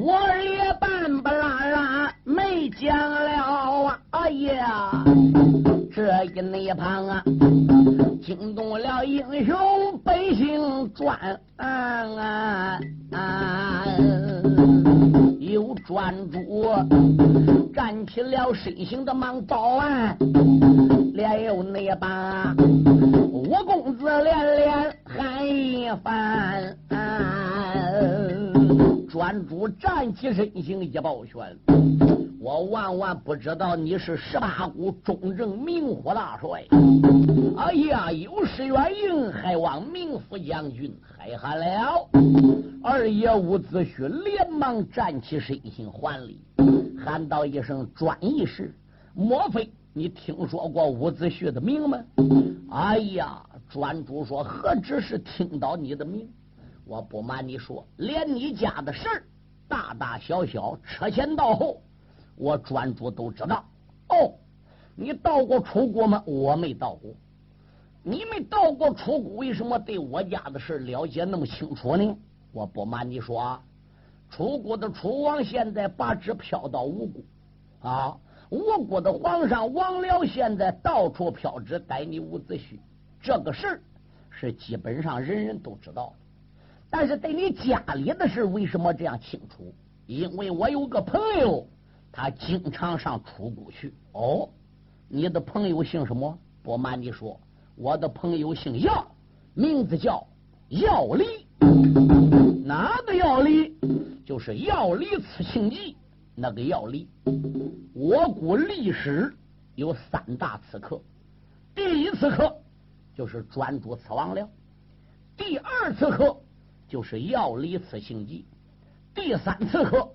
我也半不拉拉没讲了啊！哎呀，这一那一旁啊，惊动了英雄百姓转啊啊！啊有专主站起了身形的忙报案，连有那把我公子连连喊一番。专主站起身形一抱拳，我万万不知道你是十八股中正明火大帅。哎呀，有失远迎，还望明府将军海涵了。二爷伍子胥连忙站起身形还礼，喊道一声：“专义士，莫非你听说过伍子胥的名吗？”哎呀，专主说：“何止是听到你的名？”我不瞒你说，连你家的事儿，大大小小，车前到后，我专主都知道。哦，你到过楚国吗？我没到过。你没到过楚国，为什么对我家的事了解那么清楚呢？我不瞒你说啊，楚国的楚王现在把纸飘到吴国啊，吴国的皇上王僚现在到处飘旨逮你伍子胥，这个事是基本上人人都知道。但是对你家里的事，为什么这样清楚？因为我有个朋友，他经常上楚国去。哦，你的朋友姓什么？不瞒你说，我的朋友姓姚，名字叫姚离。哪个姚离？就是姚离刺青记那个药力。我国历史有三大刺客，第一刺客就是专诸刺王僚，第二刺客。就是药离刺行记，第三次课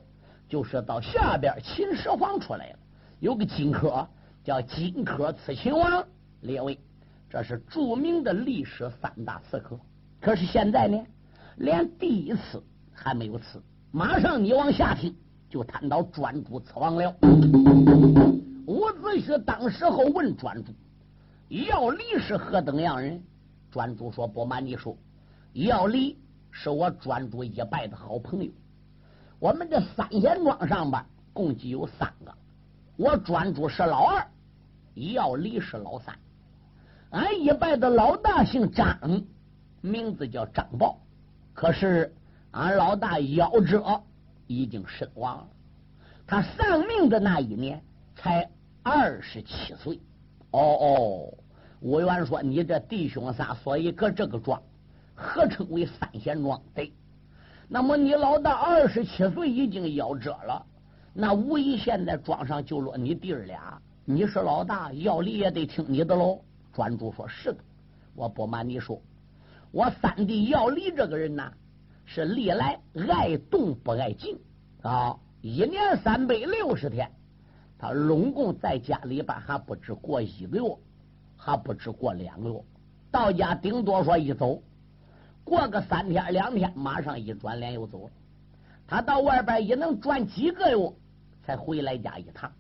就是到下边秦始皇出来了，有个荆轲叫荆轲刺秦王，列位，这是著名的历史三大刺客。可是现在呢，连第一次还没有刺，马上你往下听，就谈到专诸此王了。伍子胥当时候问专诸，要离是何等样人？专诸说：“不瞒你说，要离。”是我专诸一拜的好朋友。我们这三贤庄上边共计有三个，我专诸是老二，要离是老三。俺一拜的老大姓张，名字叫张豹。可是俺老大夭折，已经身亡了。他丧命的那一年才二十七岁。哦哦，吴元说：“你这弟兄仨，所以搁这个庄。”合称为三贤庄，对。那么你老大二十七岁已经夭折了，那无疑现在庄上就落你弟儿俩。你是老大，要离也得听你的喽。专诸说：“是的，我不瞒你说，我三弟要离这个人呢，是历来爱动不爱静啊。一年三百六十天，他拢共在家里边还不止过一个月，还不止过两个月，到家顶多说一走。”过个三天两天，马上一转脸又走了。他到外边也能转几个月，才回来家一趟。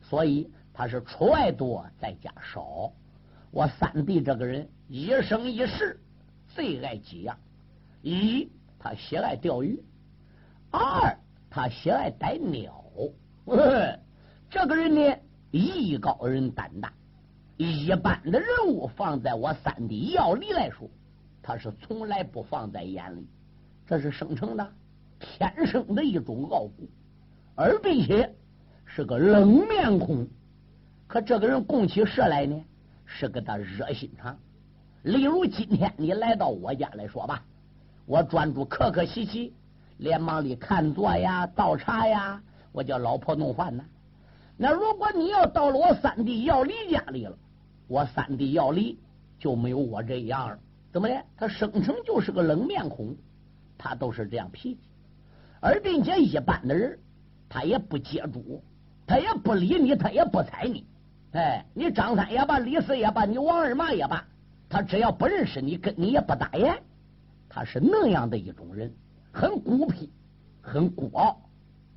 所以他是出外多，在家少。我三弟这个人一生一世最爱几样：一，他喜爱钓鱼；二，他喜爱逮鸟。这个人呢，艺高人胆大。一般的人物放在我三弟要里来说。他是从来不放在眼里，这是生成的天生的一种傲骨，而并且是个冷面孔。可这个人供起事来呢，是个他热心肠。例如今天你来到我家来说吧，我专注客客气气，连忙里看座呀、倒茶呀，我叫老婆弄饭呢。那如果你要到了我三弟要离家里了，我三弟要离就没有我这样了。怎么的？他生成就是个冷面孔，他都是这样脾气，而并且一般的人，他也不接住，他也不理你，他也不睬你。哎，你张三也罢，李四也罢，你王二麻也罢，他只要不认识你，跟你也不打眼。他是那样的一种人，很孤僻，很孤傲。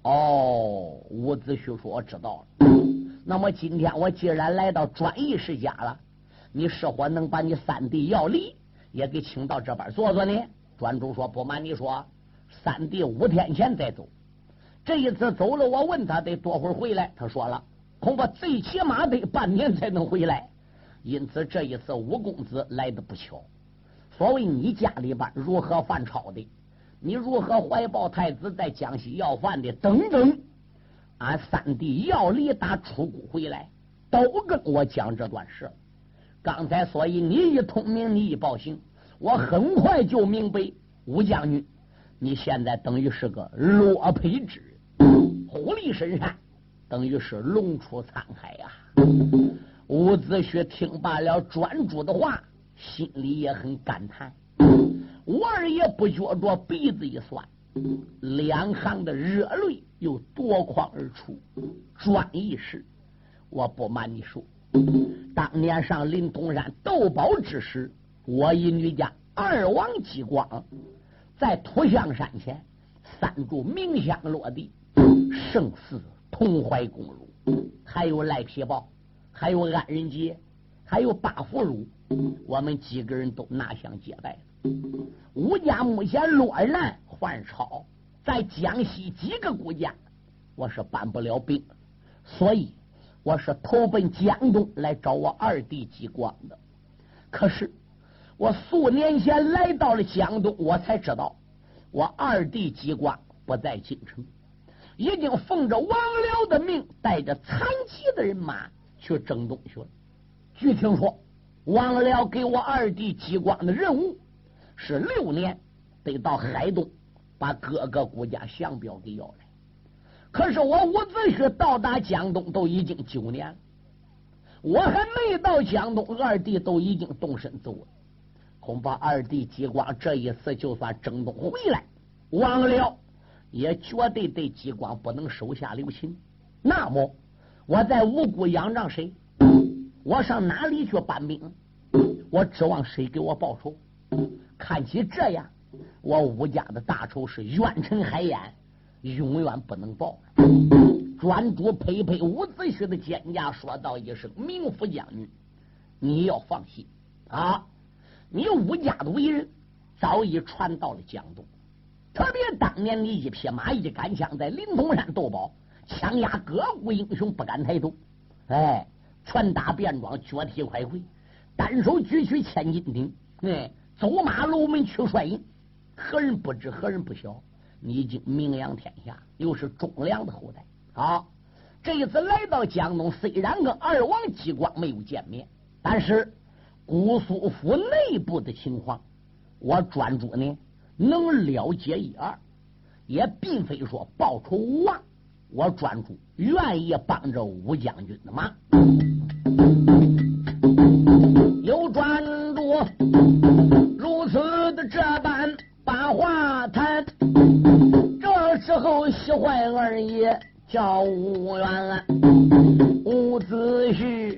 哦，伍子胥说：“我知道了。那么今天我既然来到专义世家了，你是否能把你三弟要离？”也给请到这边坐坐呢。专主说：“不瞒你说，三弟五天前再走，这一次走了，我问他得多会儿回来，他说了，恐怕最起码得半年才能回来。因此这一次五公子来的不巧。所谓你家里边如何犯朝的，你如何怀抱太子在江西要饭的等等，俺三弟要离打出谷回来，都跟我讲这段事。刚才所以你一通明，你一报信。”我很快就明白，吴将军，你现在等于是个落配之人，虎力深山，等于是龙出沧海呀。伍子胥听罢了专诸的话，心里也很感叹。我二爷不觉着鼻子一酸，两行的热泪又夺眶而出。专一时，我不瞒你说，当年上临潼山斗宝之时。我一女家二王激光在土象山前三柱明香落地，生死同怀公路。还有赖皮豹，还有安仁杰，还有八福如，我们几个人都拿香结拜。吴家目前落难还朝，在江西几个国家，我是搬不了兵，所以我是投奔江东来找我二弟吉光的。可是。我数年前来到了江东，我才知道我二弟吉光不在京城，已经奉着王辽的命，带着残疾的人马去征东去了。据听说，王辽给我二弟吉光的任务是六年得到海东，把各个国家降表给要来。可是我伍子胥到达江东都已经九年了，我还没到江东，二弟都已经动身走了。恐怕二弟吉光这一次就算征东回来，王辽也绝对对吉光不能手下留情。那么我在五谷仰仗谁？我上哪里去搬兵？我指望谁给我报仇？看起这样，我吴家的大仇是冤沉海眼，永远不能报。专主佩佩伍子胥的肩胛，说道一声：“明府将军，你要放心啊。”你吴家的为人早已传到了江东，特别当年你一匹马一杆枪在灵通山斗宝，枪压各国英雄不敢抬头，哎，拳打便装，脚踢快回，单手举起千斤顶，哎，走马楼门去帅印，何人不知何人不晓？你已经名扬天下，又是忠良的后代。好，这一次来到江东，虽然跟二王激光没有见面，但是。姑苏府内部的情况，我专注呢能了解一二，也并非说报仇无望。我专注愿意帮着吴将军的忙，有专注如此的这般把话谈。这时候喜欢二爷叫吴元，伍子胥。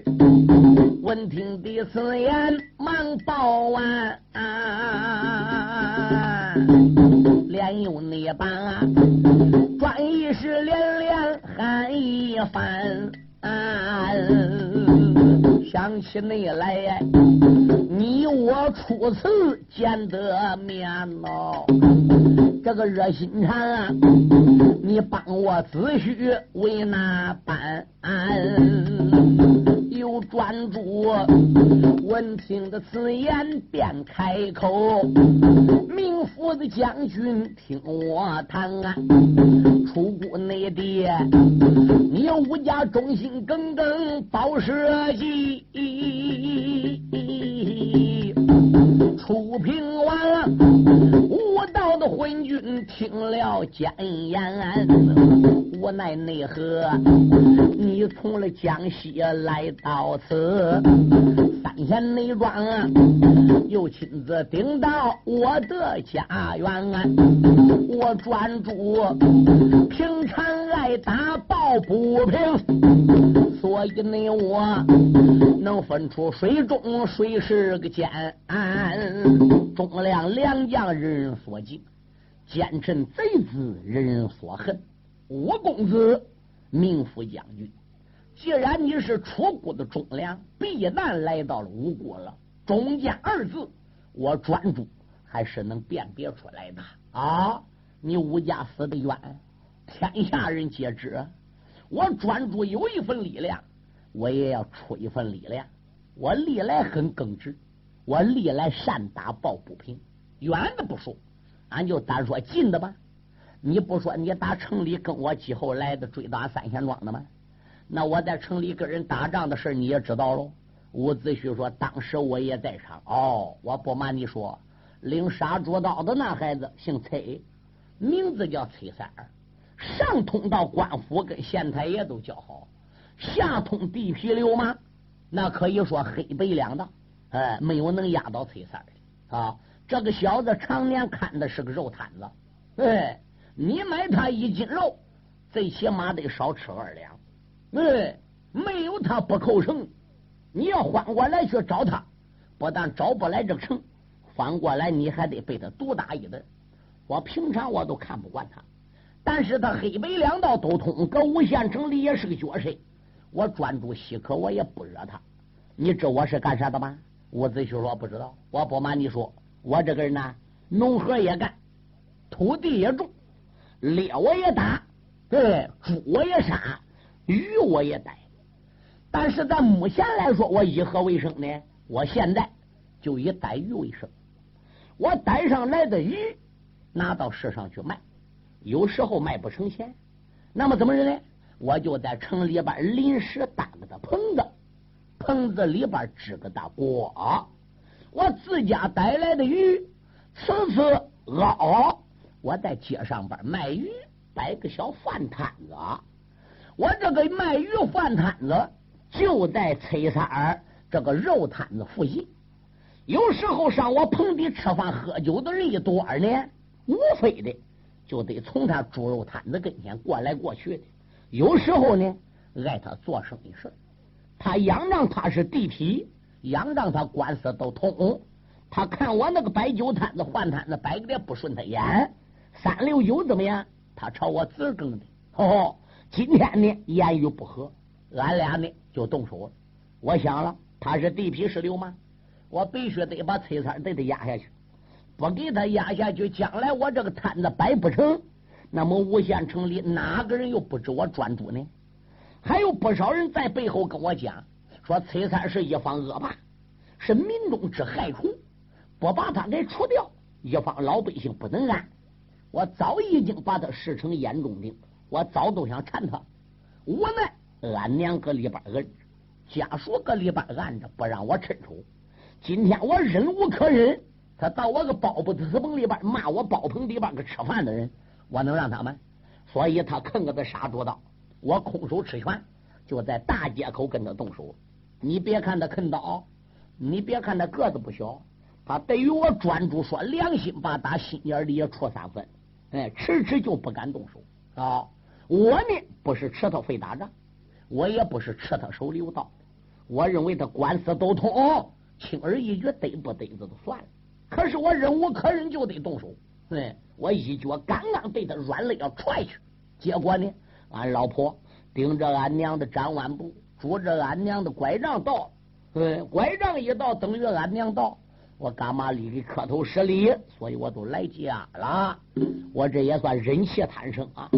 闻听的此言，忙报完，还有那把专一时连连喊一番。想起你来，你我初次见得面哦，这个热心肠，啊你帮我子婿为哪般？有专注，闻听的此言便开口。明府的将军，听我谈啊，出谷内地，你有武家忠心耿耿报社稷，咦出平完，无道的昏君听了奸言，无奈内何？你从了江西来到此，三贤内庄又亲自顶到我的家园，我专注平常爱打抱不平，所以你我能分出水中谁是个奸，忠良良将人人所敬。奸臣贼子，人人所恨。吴公子，名副将军。既然你是楚国的忠良，必然来到了吴国了。忠奸二字，我专注还是能辨别出来的啊！你吴家死的冤，天下人皆知。我专注有一份力量，我也要出一份力量。我历来很耿直，我历来善打抱不平。远的不说，俺就单说近的吧。你不说你打城里跟我几后来的追打三贤庄的吗？那我在城里跟人打仗的事你也知道喽。伍子胥说：“当时我也在场。哦，我不瞒你说。”领杀猪刀的那孩子姓崔，名字叫崔三儿，上通到官府，跟县太爷都交好；下通地皮流氓，那可以说黑白两道。哎，没有能压倒崔三的啊！这个小子常年看的是个肉摊子。哎，你买他一斤肉，最起码得少吃二两。哎，没有他不扣成。你要换过来去找他，不但找不来这个城。反过来，你还得被他毒打一顿。我平常我都看不惯他，但是他黑白两道都通，搁无县城里也是个角色。我专注西可，我也不惹他。你知我是干啥的吗？伍子胥说不知道。我不瞒你说，我这个人呢，农活也干，土地也种，猎我也打，对，猪我也杀，鱼我也逮。但是在目前来说，我以何为生呢？我现在就以逮鱼为生。我逮上来的鱼，拿到市上去卖，有时候卖不成钱，那么怎么着呢？我就在城里边临时搭个的棚子，棚子里边支个大锅，我自家逮来的鱼，次次熬，我在街上边卖鱼，摆个小饭摊子。我这个卖鱼饭摊子就在崔三儿这个肉摊子附近。有时候上我棚底吃饭喝酒的人一多呢，无非的就得从他猪肉摊子跟前过来过去的。有时候呢，挨他做生意事他仰仗他是地痞，仰仗他官司都通。他看我那个摆酒摊子、换摊子摆的不顺他眼，三六九怎么样？他朝我自更的。哦，今天呢，言语不合，俺俩呢就动手了。我想了，他是地痞是流氓。我必须得把崔三得得压下去，不给他压下去，将来我这个摊子摆不成，那么无县城里哪个人又不知我专注呢？还有不少人在背后跟我讲，说崔三是一方恶霸，是民众之害虫，不把他给除掉，一方老百姓不能安。我早已经把他视成眼中钉，我早都想缠他，无奈俺娘搁里边摁着，家属搁里边按着，不让我伸手。今天我忍无可忍，他到我个包不子棚里边骂我包棚里边个吃饭的人，我能让他们？所以他啃个的杀猪刀，我空手持拳就在大街口跟他动手。你别看他啃刀，你别看他个子不小，他对于我专注说良心吧，打心眼里也出三分。哎，迟迟就不敢动手啊！我呢不是吃他非打仗，我也不是吃他手里有刀，我认为他官司都通。轻而易举，逮不逮着都算了。可是我忍无可忍，就得动手。对我一脚刚刚被他软肋要踹去，结果呢，俺老婆顶着俺娘的展腕布，拄着俺娘的拐杖到。嗯，拐杖一到，等于俺娘到，我干嘛里给磕头施礼？所以我都来家了。我这也算忍气贪生啊。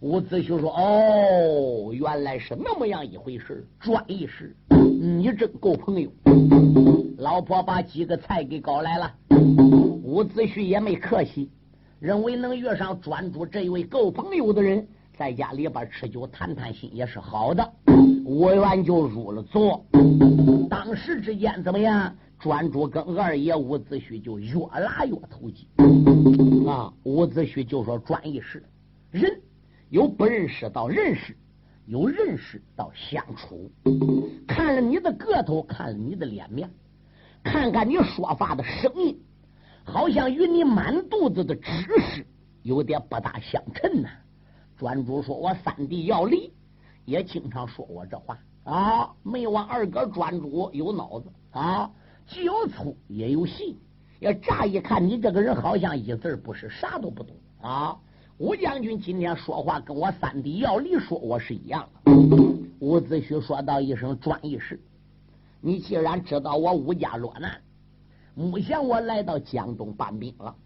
伍子胥说：“哦，原来是那么样一回事，专一事，你真够朋友。”老婆把几个菜给搞来了，伍子胥也没客气，认为能遇上专诸这一位够朋友的人，在家里边吃酒谈谈心也是好的。伍员就入了座，当时之间怎么样？专诸跟二爷伍子胥就越拉越投机啊！伍子胥就说：“专一事，人。”有不认识到认识，有认识到相处。看了你的个头，看了你的脸面，看看你说话的声音，好像与你满肚子的知识有点不大相称呐。专诸说：“我三弟要离，也经常说我这话啊。没忘二哥专诸有脑子啊，既有粗也有细。要乍一看，你这个人好像一字不识，啥都不懂啊。”吴将军今天说话跟我三弟要离说我是一样的。伍子胥说道一声：“转一事，你既然知道我吴家落难，目前我来到江东办兵了，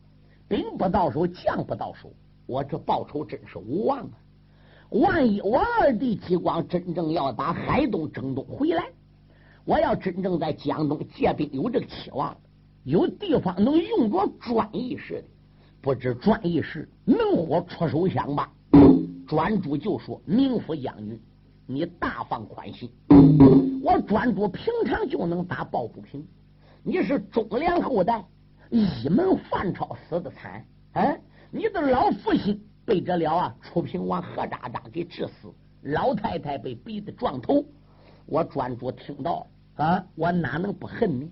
兵不到手，将不到手，我这报仇真是无望啊！万一我二弟激光真正要打海东征东回来，我要真正在江东借兵有这个期望，有地方能用着专义士的，不知专一士能否出手相帮？专主就说：“明府将军，你大放宽心，我专主平常就能打抱不平。你是忠良后代，一门范超死的惨，哎，你的老父亲。”被这了啊！楚平王何渣渣给致死，老太太被逼得撞头。我专注听到啊，我哪能不恨你？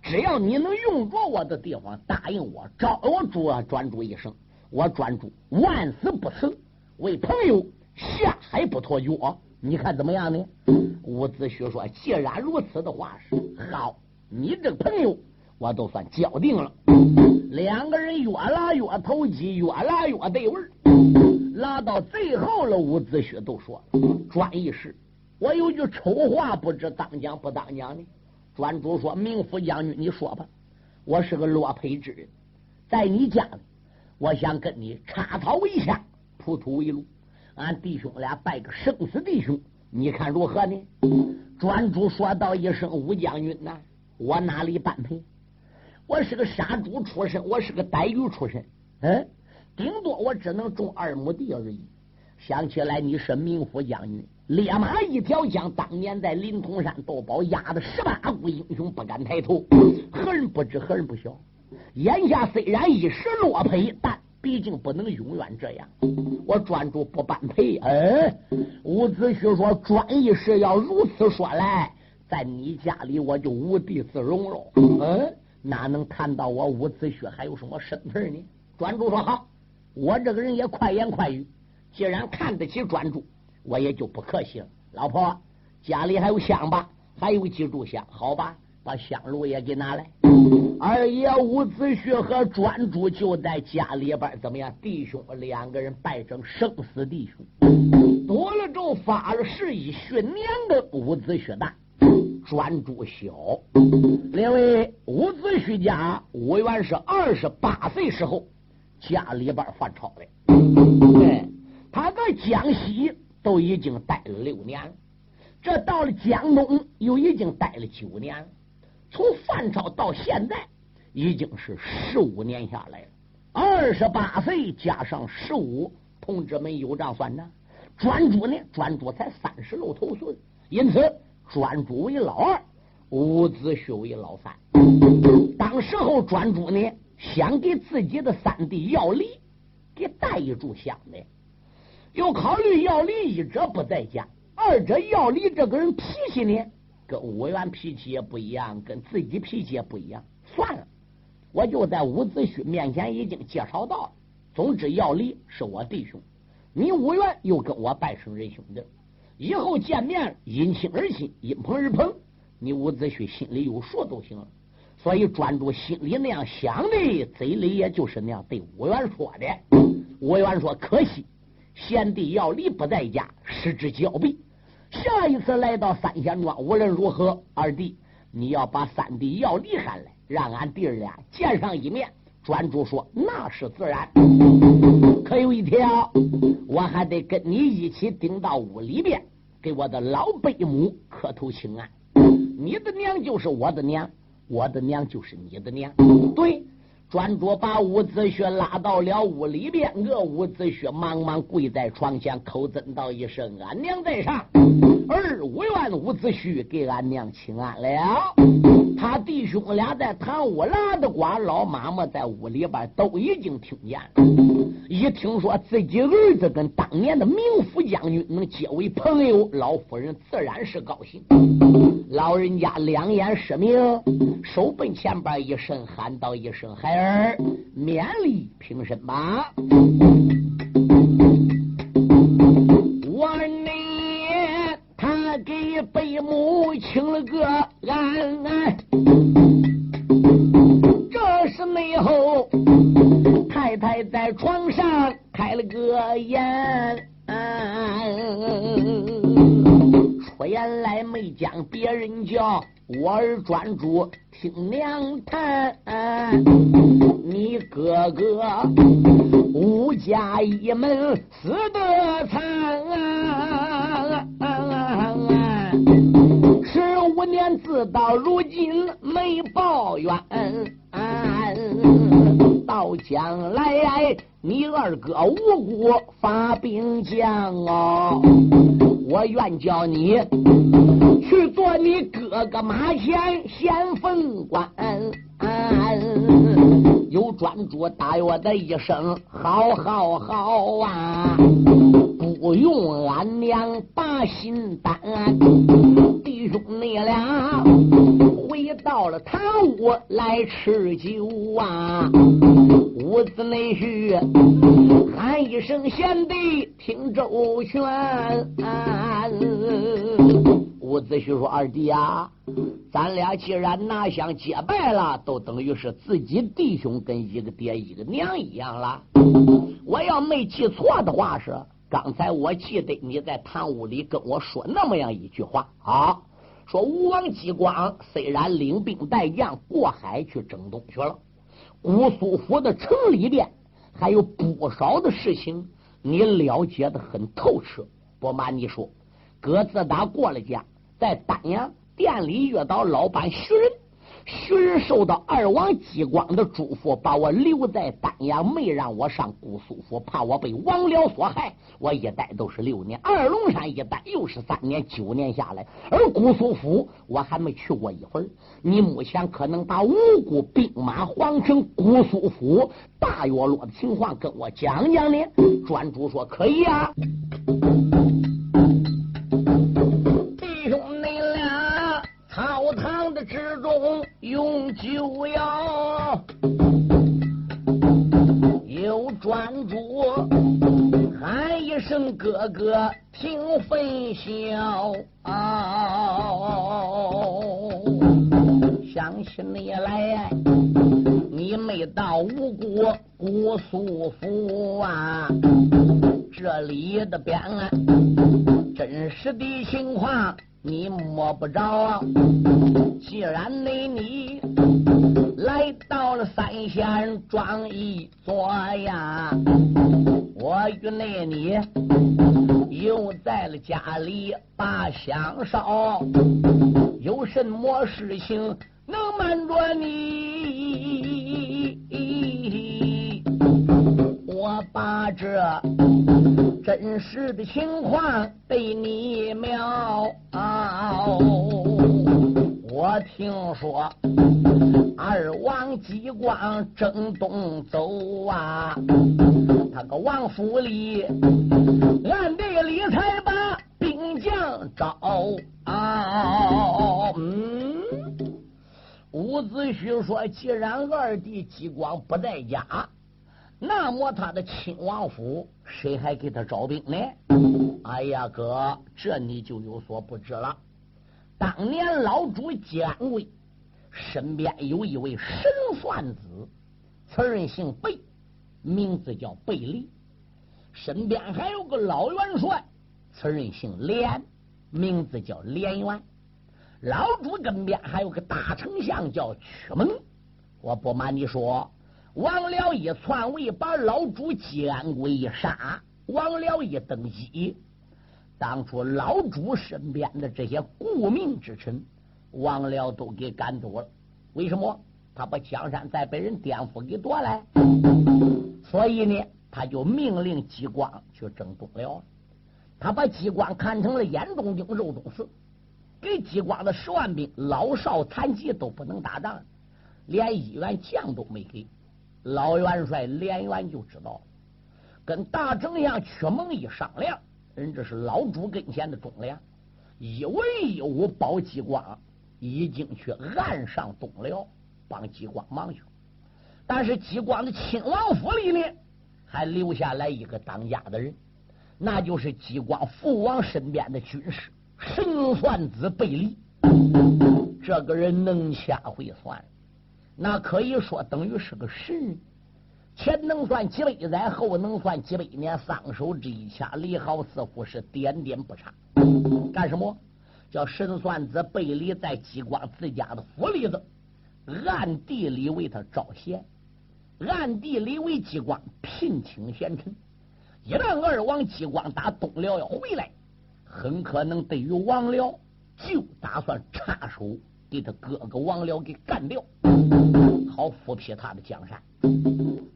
只要你能用着我的地方，答应我，招我主啊，专注一生，我专注万死不辞，为朋友下海不脱脚。你看怎么样呢？伍子胥说：“既然如此的话，是好，你这个朋友我都算交定了。”两个人越拉越投机，越拉越对味儿。拉到最后了，伍子胥都说：“专一事，我有句丑话，不知当讲不当讲呢。”专主说：“明府将军，你说吧。我是个落魄之人，在你家里，我想跟你插草为下，铺土为路，俺弟兄俩拜个生死弟兄，你看如何呢？”专主说道一声：“吴将军呐，我哪里般配？”我是个杀猪出身，我是个逮鱼出身，嗯，顶多我只能种二亩地而已。想起来你是名副将军，烈马一条枪当年在临潼山斗宝压的十八股英雄不敢抬头，何人不知何人不晓？眼下虽然一时落魄，但毕竟不能永远这样。我专注不般配。嗯，伍子胥说：“专一是要如此说来，在你家里我就无地自容了。”嗯。哪能看到我伍子胥还有什么身份呢？专主说好，我这个人也快言快语，既然看得起专主，我也就不客气了。老婆，家里还有香吧？还有几炷香？好吧，把香炉也给拿来。二爷伍子胥和专主就在家里边，怎么样？弟兄两个人拜成生死弟兄。多了咒发了誓，以训年的伍子胥大。专注小，因为伍子胥家伍元是二十八岁时候家里边犯朝的，哎，他在江西都已经待了六年，这到了江东又已经待了九年，从犯朝到现在已经是十五年下来了。二十八岁加上十五，同志们有账算账。专注呢，专注才三十露头岁，因此。专诸为老二，伍子胥为老三。当时候专诸呢，想给自己的三弟要离给带一炷香的，又考虑要离一者不在家，二者要离这个人脾气呢，跟伍元脾气也不一样，跟自己脾气也不一样。算了，我就在伍子胥面前已经介绍到了。总之，要离是我弟兄，你伍元又跟我拜成仁兄弟。以后见面，因亲而亲，因朋而朋，你伍子胥心里有数就行了。所以专注心里那样想的，嘴里也就是那样对伍元说的。伍元说：“可惜贤弟要离不在家，失之交臂。下一次来到三仙庄，无论如何，二弟你要把三弟要离喊来，让俺弟儿俩见上一面。”专注说：“那是自然。可有一条，我还得跟你一起顶到屋里边。”给我的老贝母磕头请安，你的娘就是我的娘，我的娘就是你的娘。对，专着把伍子胥拉到了屋里边，我伍子胥忙忙跪在床前，口尊道一声：“俺娘在上。”儿无怨伍子胥给俺娘请安了。他弟兄俩在堂屋拉的瓜，老妈妈在屋里边都已经听见了。一听说自己儿子跟当年的名府将军能结为朋友，老夫人自然是高兴。老人家两眼失明，手奔前边一伸，喊道一声：“孩儿，勉力平身吧。”请了个安安。这是内后。太太在床上开了个眼，出言来没将别人叫，我儿专注听娘谈，你哥哥吴家一门死得惨，十五年自到如今没抱怨，到将来你二哥无辜发兵将哦，我愿叫你。去做你哥哥马前先锋官，有专主答我的一声好好好啊！不用俺娘把心担，弟兄你俩回到了堂屋来吃酒啊！屋子内婿喊一声贤弟听周全。伍子胥说：“二弟啊，咱俩既然拿香结拜了，都等于是？自己弟兄，跟一个爹一个娘一样了。我要没记错的话是，刚才我记得你在堂屋里跟我说那么样一句话啊，说吴王姬光虽然领兵带将过海去征东去了，姑苏府的城里边还有不少的事情，你了解的很透彻。不瞒你说，哥自打过了家。”在丹阳店里遇到老板徐仁，徐受到二王激光的嘱咐，把我留在丹阳，没让我上姑苏府，怕我被王僚所害。我一待都是六年，二龙山一待又是三年，九年下来，而姑苏府我还没去过一回。你目前可能把五谷兵马皇城姑苏府大约落的情况跟我讲讲呢？专主说可以啊。用酒药，有专主喊一声哥哥听分晓，想起你来，你没到吴国姑苏府啊，这里的边真实的情况。你摸不着，既然你你到了三县庄一座呀，我与那你又在了家里把香烧，有什么事情能瞒着你？我把这。真实的情况对你描，我听说二王激光正东走啊，他个王府里暗地里才把兵将招。嗯，伍子胥说：“既然二弟激光不在家。”那么他的亲王府谁还给他招兵呢？哎呀，哥，这你就有所不知了。当年老主姜维身边有一位神算子，此人姓贝，名字叫贝利；身边还有个老元帅，此人姓连，名字叫连元。老主跟边还有个大丞相叫屈蒙。我不瞒你说。王辽一篡位，把老主姬安贵一杀。王辽一登基，当初老主身边的这些顾命之臣，王辽都给赶走了。为什么？他把江山再被人颠覆给夺来，所以呢，他就命令激光去征东辽。他把激光看成了眼中钉、肉中刺，给激光的十万兵，老少残疾都不能打仗，连一员将都没给。老元帅连元就知道，跟大丞相屈蒙一商量，人这是老主跟前的忠良，一文一武保激光，已经去岸上东辽帮激光忙去。但是激光的亲王府里呢，还留下来一个当家的人，那就是激光父王身边的军师神算子贝利。这个人能掐会算。那可以说等于是个神，前能算几百载，后能算几百年，双手之一掐，李浩似乎是点点不差。干什么？叫神算子背离在激光自家的府里头，暗地里为他招贤，暗地里为激光聘请贤臣。一旦二王激光打东辽要回来，很可能对于王辽就打算插手，给他哥哥王辽给干掉，好复辟他的江山。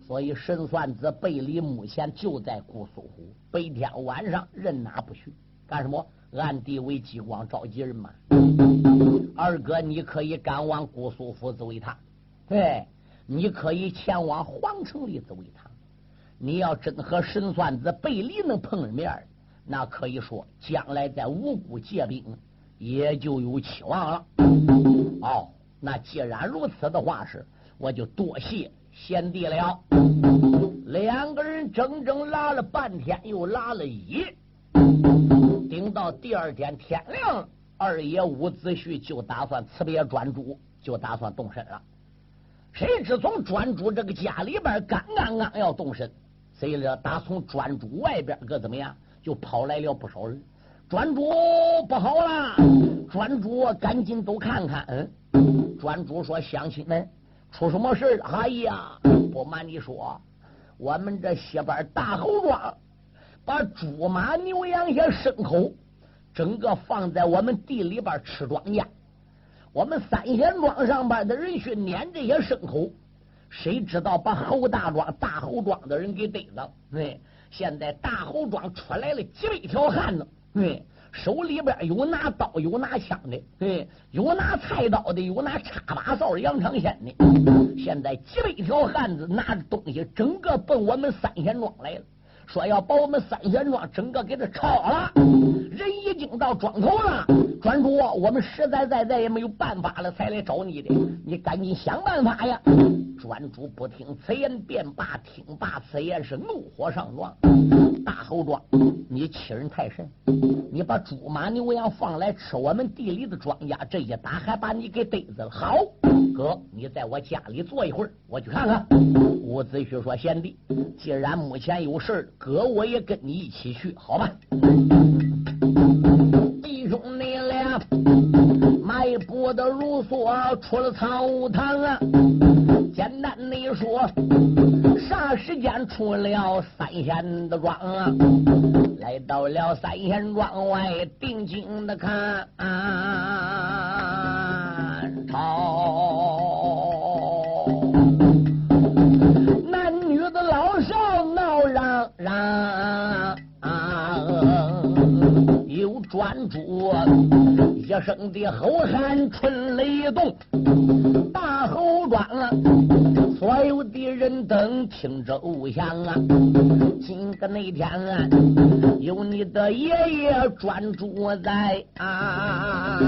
所以神算子贝离目前就在姑苏湖，白天晚上任哪不许，干什么？暗地为激光召集人嘛。二哥，你可以赶往姑苏府走一趟，对，你可以前往皇城里走一趟。你要真和神算子贝离能碰上面，那可以说将来在五谷借兵也就有期望了。哦，那既然如此的话是，我就多谢贤弟了。两个人整整拉了半天，又拉了一夜。顶到第二天天亮，二爷伍子胥就打算辞别专主，就打算动身了。谁知从专主这个家里边刚刚刚要动身，谁知打从专主外边可怎么样，就跑来了不少人。专主不好了！专主赶紧都看看。嗯，专主说：“乡亲们，出什么事了哎呀，不瞒你说，我们这西边大侯庄。”把猪马牛羊些牲口，整个放在我们地里边吃庄稼。我们三贤庄上班的人去撵这些牲口，谁知道把侯大庄、大侯庄的人给逮了？对，现在大侯庄出来了几百条汉子，对，手里边有拿刀、有拿枪的，对，有拿菜刀的，有拿插把扫、羊肠线的。现在几百条汉子拿着东西，整个奔我们三贤庄来了。说要把我们三贤庄整个给他抄了，已经到庄头了。专主，我们实在在在也没有办法了，才来找你的。你赶紧想办法呀！专主不听此言，便罢。听罢此言，是怒火上撞。大侯庄，你欺人太甚！你把猪马牛羊放来吃我们地里的庄稼，这一打还把你给逮着了。好，哥，你在我家里坐一会儿，我去看看。伍子胥说：“贤弟，既然目前有事哥我也跟你一起去，好吧？”我的如梭出了草堂啊。简单的说，啥时间出了三贤的庄啊？来到了三贤庄外，定睛的看，朝有专诸一声的吼喊，春雷动。大侯庄啊，所有的人等听着偶像啊，今个那天啊，有你的爷爷专注在啊，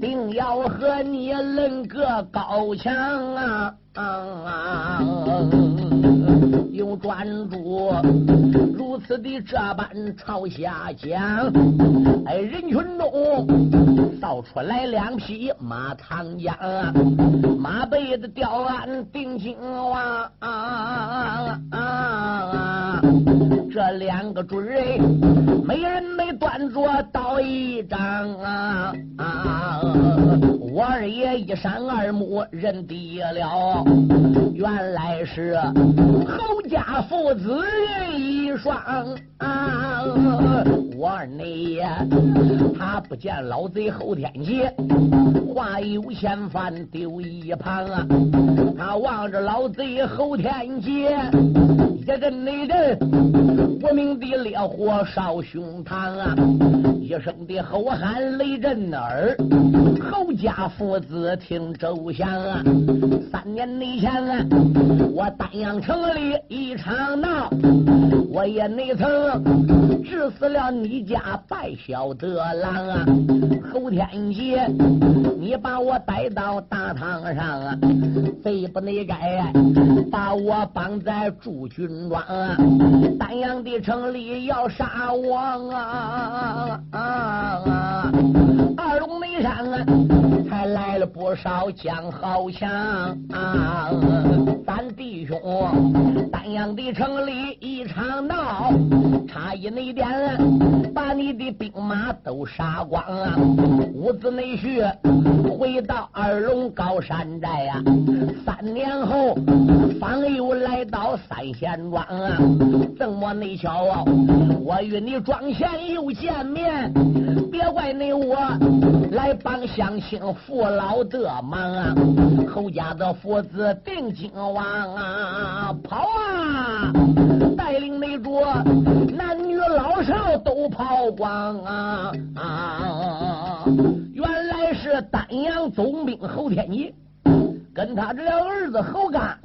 定要和你论个高强啊。又专注如此的这般朝下讲，哎，人群中倒出来两匹马唐江，马背子吊鞍定睛望，这两个准人，没人没端着刀一张啊！我二爷一闪二目认得了，原来是侯家父子一双啊。我二爷他不见老贼侯天杰，话有嫌犯丢一旁啊！他望着老贼侯天杰，一阵一阵无名的烈火烧胸膛啊！一声的吼喊雷震耳，侯家父子听周响啊！三年以前啊，我丹阳城里一场闹，我也没曾治死了你家败小的郎啊！侯天杰，你把我带到大堂上啊，贼不内该把我绑在驻军庄啊！丹阳的城里要杀我啊！啊！二龙没山啊，还来了不少将豪强啊！咱弟兄丹阳的城里一场闹，差一那点把你的兵马都杀光啊！伍子内婿回到二龙高山寨呀，三年后方又来到三贤庄啊！怎么内巧啊？我与你庄前又见面，别怪你我来来帮乡亲父老的忙啊！侯家的父子定睛望啊，跑啊！带领那桌男女老少都跑光啊！啊！原来是丹阳总兵侯天一，跟他这儿子侯刚。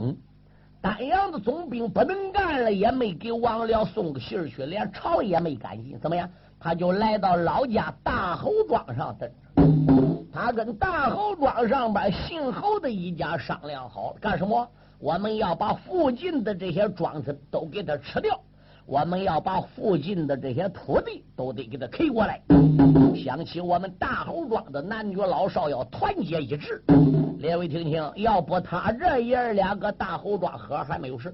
丹阳的总兵不能干了，也没给王辽送个信儿去，连朝也没敢进。怎么样？他就来到老家大侯庄上等着。他跟大侯庄上边姓侯的一家商量好，干什么？我们要把附近的这些庄子都给他吃掉。我们要把附近的这些土地都得给他开过来。想起我们大侯庄的男女老少要团结一致。列位听听，要不他这爷儿两个大侯庄喝还没有事。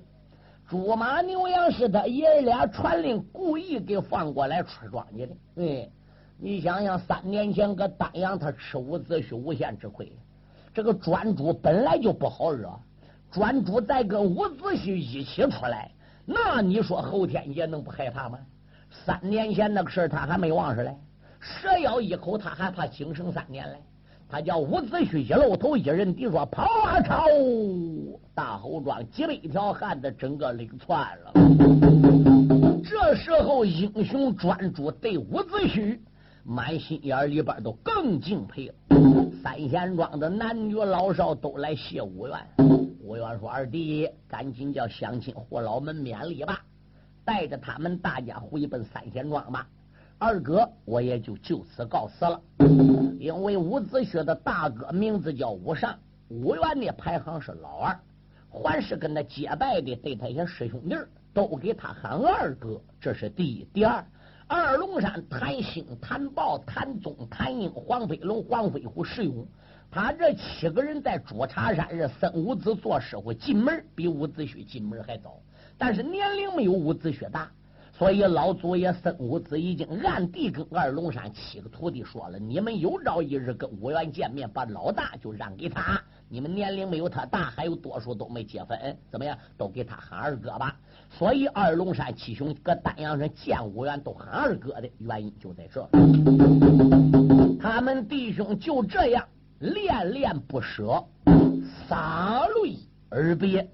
猪马牛羊是他爷俩传令故意给放过来出庄稼的。对，你想想，三年前搁丹阳他吃伍子胥无限之亏，这个专主本来就不好惹，专主再跟伍子胥一起出来。那你说后天杰能不害怕吗？三年前那个事他还没忘事嘞，蛇咬一口他还怕惊生三年嘞。他叫伍子胥一露头一人敌说跑啊跑！大侯庄挤了一条汉子整个领窜了。这时候英雄专诸对伍子胥满心眼里边都更敬佩了。三贤庄的男女老少都来谢武元。吴元说：“二弟，赶紧叫乡亲父老们免礼吧，带着他们大家回奔三贤庄吧。二哥，我也就就此告辞了。因为伍子胥的大哥名字叫伍尚，伍元的排行是老二，还是跟他结拜的，对他一些师兄弟都给他喊二哥，这是第一。第二，二龙山谭兴、谭豹、谭宗、谭英、黄飞龙、黄飞虎、石勇。”他这七个人在朱茶山是孙武子做师傅进门，比伍子胥进门还早，但是年龄没有伍子胥大，所以老祖爷孙武子已经暗地跟二龙山七个徒弟说了：你们有朝一日跟武元见面，把老大就让给他。你们年龄没有他大，还有多数都没结婚，怎么样？都给他喊二哥吧。所以二龙山七兄搁丹阳上见武元都喊二哥的原因就在这。他们弟兄就这样。恋恋不舍，洒泪而别。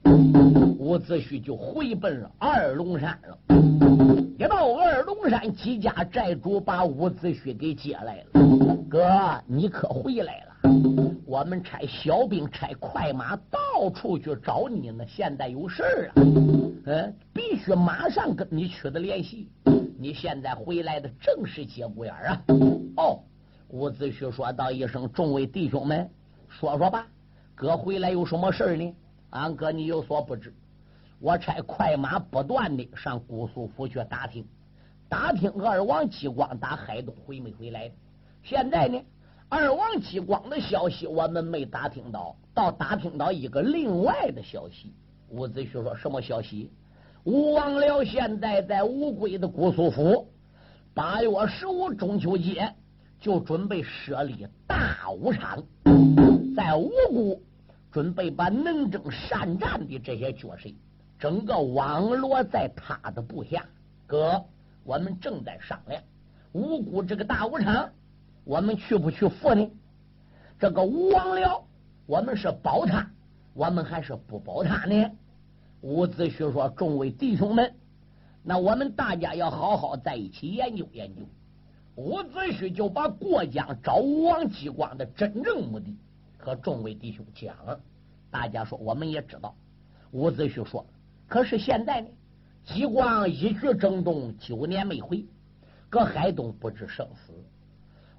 伍子胥就回奔了二龙山了。一到二龙山，几家寨主把伍子胥给接来了。哥，你可回来了？我们差小兵、差快马到处去找你呢。现在有事儿啊，嗯，必须马上跟你取得联系。你现在回来的正是节骨眼啊！哦。伍子胥说道一声：“众位弟兄们，说说吧，哥回来有什么事呢？俺哥你有所不知，我差快马不断的上姑苏府去打听，打听二王继光打海东回没回来。现在呢，二王继光的消息我们没打听到，倒打听到一个另外的消息。伍子胥说什么消息？吴王僚现在在乌龟的姑苏府，八月十五中秋节。”就准备设立大武场，在乌谷准备把能征善战的这些角色，整个网罗在他的部下。哥，我们正在商量五谷这个大武场，我们去不去服呢？这个吴王僚，我们是保他，我们还是不保他呢？伍子胥说：“众位弟兄们，那我们大家要好好在一起研究研究。”伍子胥就把过江找吴王姬光的真正目的和众位弟兄讲了。大家说，我们也知道。伍子胥说：“可是现在呢，姬光一去征东，九年没回，搁海东不知生死。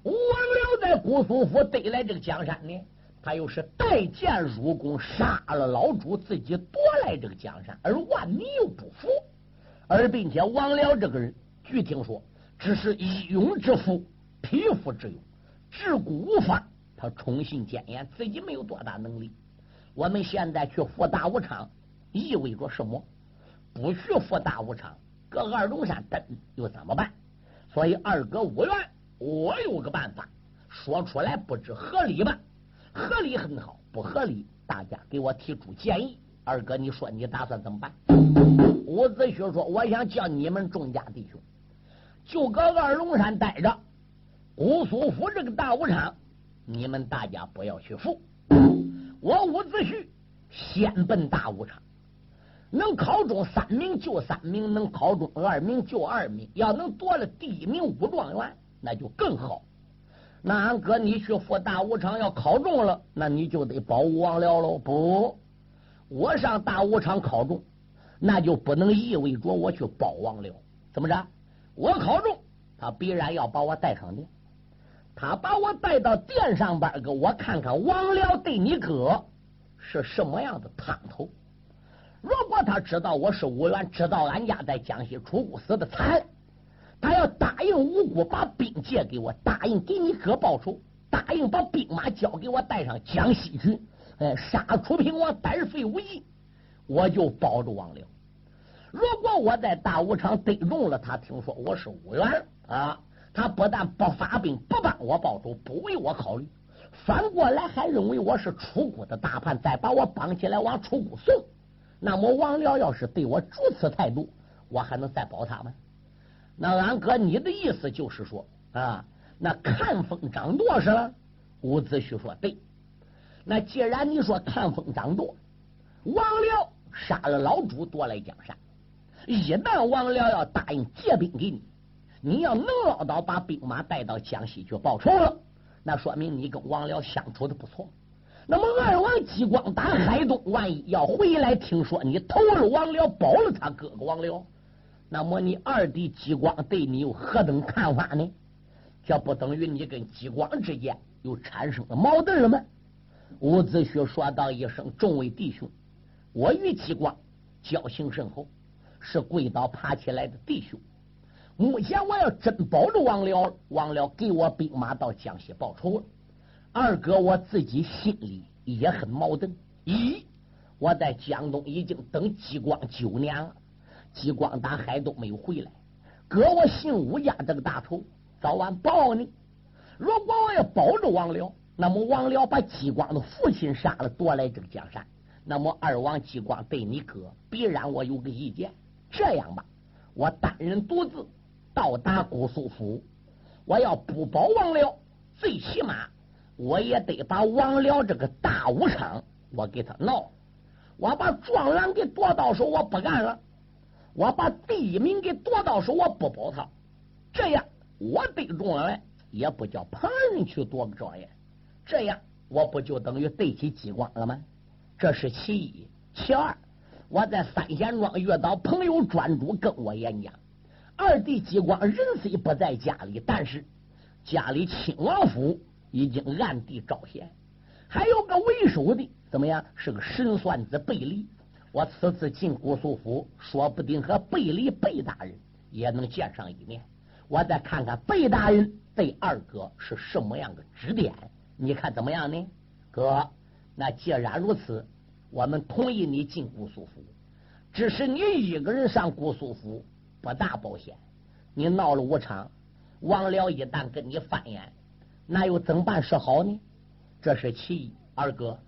王僚在姑苏府得来这个江山呢，他又是带剑入宫，杀了老主，自己夺来这个江山，而万民又不服。而并且王僚这个人，据听说。只是一勇之夫，匹夫之勇，自古无法。他宠信谏言，自己没有多大能力。我们现在去赴大武昌，意味着什么？不去赴大武昌，搁二龙山等又怎么办？所以二哥无缘，我有个办法，说出来不知合理吧？合理很好，不合理，大家给我提出建议。二哥，你说你打算怎么办？伍子胥说：“我想叫你们众家弟兄就搁二龙山待着，姑苏府这个大武昌，你们大家不要去赴。我伍子胥先奔大武昌，能考中三名就三名，能考中二名就二名。要能夺了第一名武状元，那就更好。那俺哥你去赴大武昌，要考中了，那你就得保武王僚喽。不。”我上大武场考中，那就不能意味着我去保王僚。怎么着？我考中，他必然要把我带上殿。他把我带到殿上边，给我看看王僚对你哥是什么样的汤头。如果他知道我是武元，知道俺家在江西出谷死的惨，他要答应无辜把兵借给我，答应给你哥报仇，答应把兵马交给我带上江西去。哎，杀楚平王，单废无益，我就保住王陵。如果我在大武场得中了，他听说我是武元啊，他不但不发兵，不帮我报仇，不为我考虑，反过来还认为我是楚国的大叛，再把我绑起来往楚国送。那么王僚要是对我如此态度，我还能再保他吗？那俺哥，你的意思就是说啊，那看风掌舵是了？伍子胥说对。那既然你说看风掌舵，王僚杀了老主夺来江山，一旦王僚要答应借兵给你，你要能捞到把兵马带到江西去报仇了，那说明你跟王僚相处的不错。那么二王激光打海东，万一要回来，听说你投了王僚，保了他哥哥王僚，那么你二弟激光对你有何等看法呢？这不等于你跟激光之间又产生了矛盾了吗？伍子胥说道一声：“众位弟兄，我与激光交情甚厚，是跪倒爬起来的弟兄。目前我要真保住王僚，王僚给我兵马到江西报仇了。二哥我自己心里也很矛盾。一，我在江东已经等激光九年了，激光打海东没有回来。哥，我姓吴家这个大头，早晚报你。如果我要保住王辽。”那么王辽把激光的父亲杀了，夺来这个江山。那么二王激光对你哥，必然我有个意见。这样吧，我单人独自到达姑苏府，我要不保王辽，最起码我也得把王僚这个大武昌我给他闹。我把状元给夺到手，我不干了；我把第一名给夺到手，我不保他。这样我得状元，也不叫旁人去夺个状元。这样我不就等于对起激光了吗？这是其一。其二，我在三贤庄遇到朋友专主跟我演讲，二弟激光人虽不在家里，但是家里亲王府已经暗地招贤，还有个为首的怎么样？是个神算子贝离。我此次进姑苏府，说不定和贝离贝大人也能见上一面。我再看看贝大人对二哥是什么样的指点。你看怎么样呢，哥？那既然如此，我们同意你进姑苏府，只是你一个人上姑苏府不大保险。你闹了武昌，王僚一旦跟你翻眼，那又怎办是好呢？这是其一。二哥，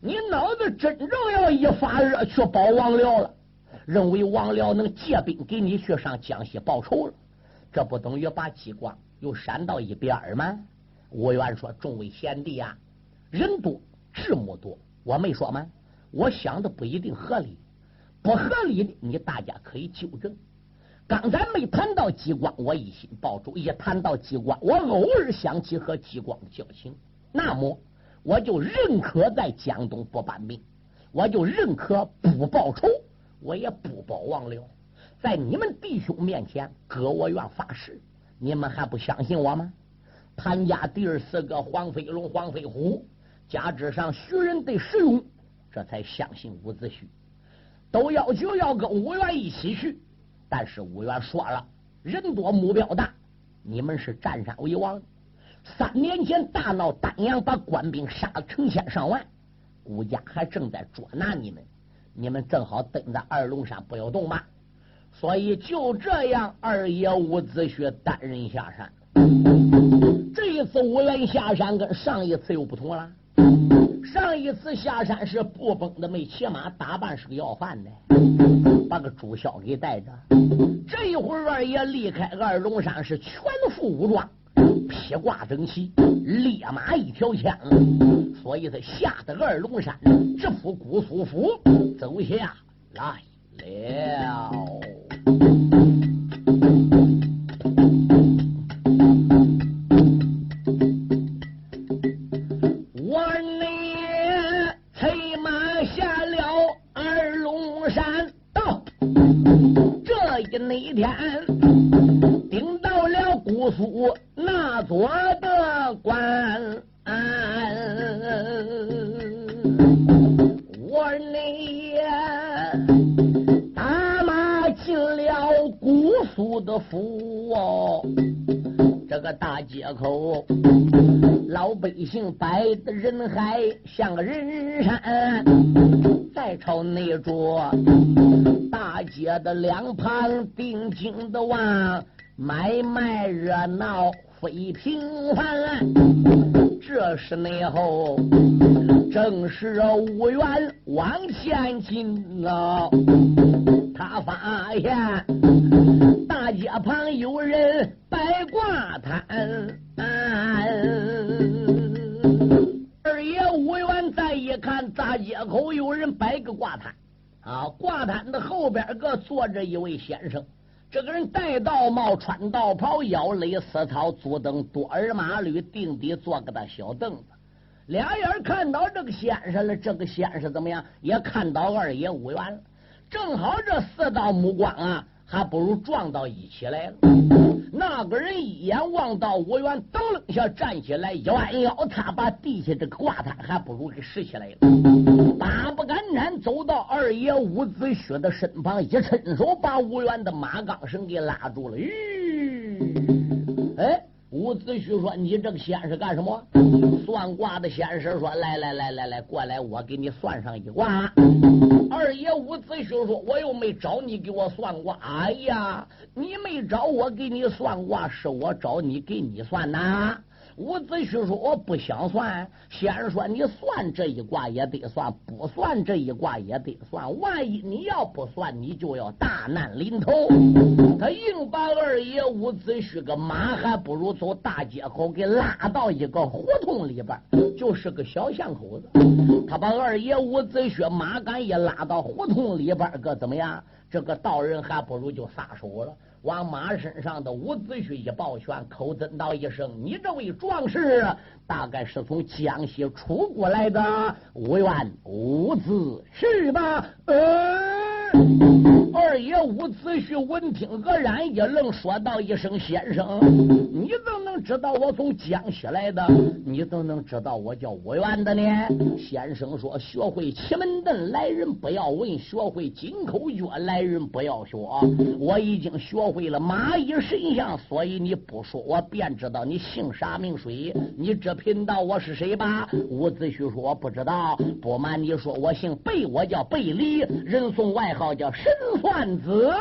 你脑子真正要一发热去保王僚了，认为王僚能借兵给你去上江西报仇了，这不等于把激光又闪到一边儿吗？吴元说：“众位贤弟啊，人多智谋多，我没说吗？我想的不一定合理，不合理的你大家可以纠正。刚才没谈到激光，我一心报仇；一谈到激光，我偶尔想起和激光的交情，那么我就认可在江东不扳兵，我就认可不报仇，我也不保王了。在你们弟兄面前，哥我愿发誓，你们还不相信我吗？”谭家第二四个黄飞龙、黄飞虎，加之上徐仁对石勇，这才相信伍子胥，都要求要跟伍元一起去。但是伍元说了，人多目标大，你们是占山为王，三年前大闹丹阳，把官兵杀了成千上万，顾家还正在捉拿你们，你们正好蹲在二龙山不要动嘛。所以就这样，二爷伍子胥单人下山。这一次五元下山跟上一次又不同了。上一次下山是不崩的，没骑马，打扮是个要饭的，把个朱孝给带着。这一会儿二爷离开二龙山是全副武装，披挂整齐，烈马一条枪，所以他吓得二龙山，直扑姑苏府，走下来了。这个大街口，老百姓摆的人海像个人山，再朝内桌大街的两旁定睛的望，买卖热闹非平凡。这时内后正是五元往前进啊，他发现大街旁有人摆挂摊。二爷无缘再一看大街口有人摆个挂摊，啊，挂摊的后边个坐着一位先生。这个人戴道帽，穿道袍，腰勒丝绦，足蹬多尔马履，定底坐个大小凳子。俩眼看到这个先生了，这个先生怎么样？也看到二爷五元了。正好这四道目光啊，还不如撞到一起来了。那个人一眼望到吴元，噔楞下站起来，一弯腰，他把地下这个挂毯还不如给拾起来了。打不敢战，走到二爷伍子胥的身旁，一伸手把吴元的马钢绳给拉住了。吁，伍子胥说：“你这个先生干什么？”算卦的先生说：“来来来来来，过来，我给你算上一卦。”二爷伍子胥说：“我又没找你给我算卦。哎呀，你没找我给你算卦，是我找你给你算呐。”伍子胥说：“我不想算。”先说：“你算这一卦也得算，不算这一卦也得算。万一你要不算，你就要大难临头。”他硬把二爷伍子胥个马还不如走大街口，给拉到一个胡同里边，就是个小巷口子。他把二爷伍子胥马杆一拉到胡同里边，个怎么样？这个道人还不如就撒手了。往马身上的伍子胥一抱拳，口尊道一声：“你这位壮士，大概是从江西出过来的无缘伍子胥吧？” 二爷伍子胥闻听愕然，一愣，说道一声：“先生，你怎能知道我从江西来的？你怎能知道我叫伍元的呢？”先生说：“学会奇门遁来人不要问，学会金口诀来人不要学。我已经学会了马衣神像，所以你不说，我便知道你姓啥名谁。你只贫道我是谁吧？”伍子胥说：“我不知道。不瞒你说，我姓贝，我叫贝离，人送外号叫神。”算子。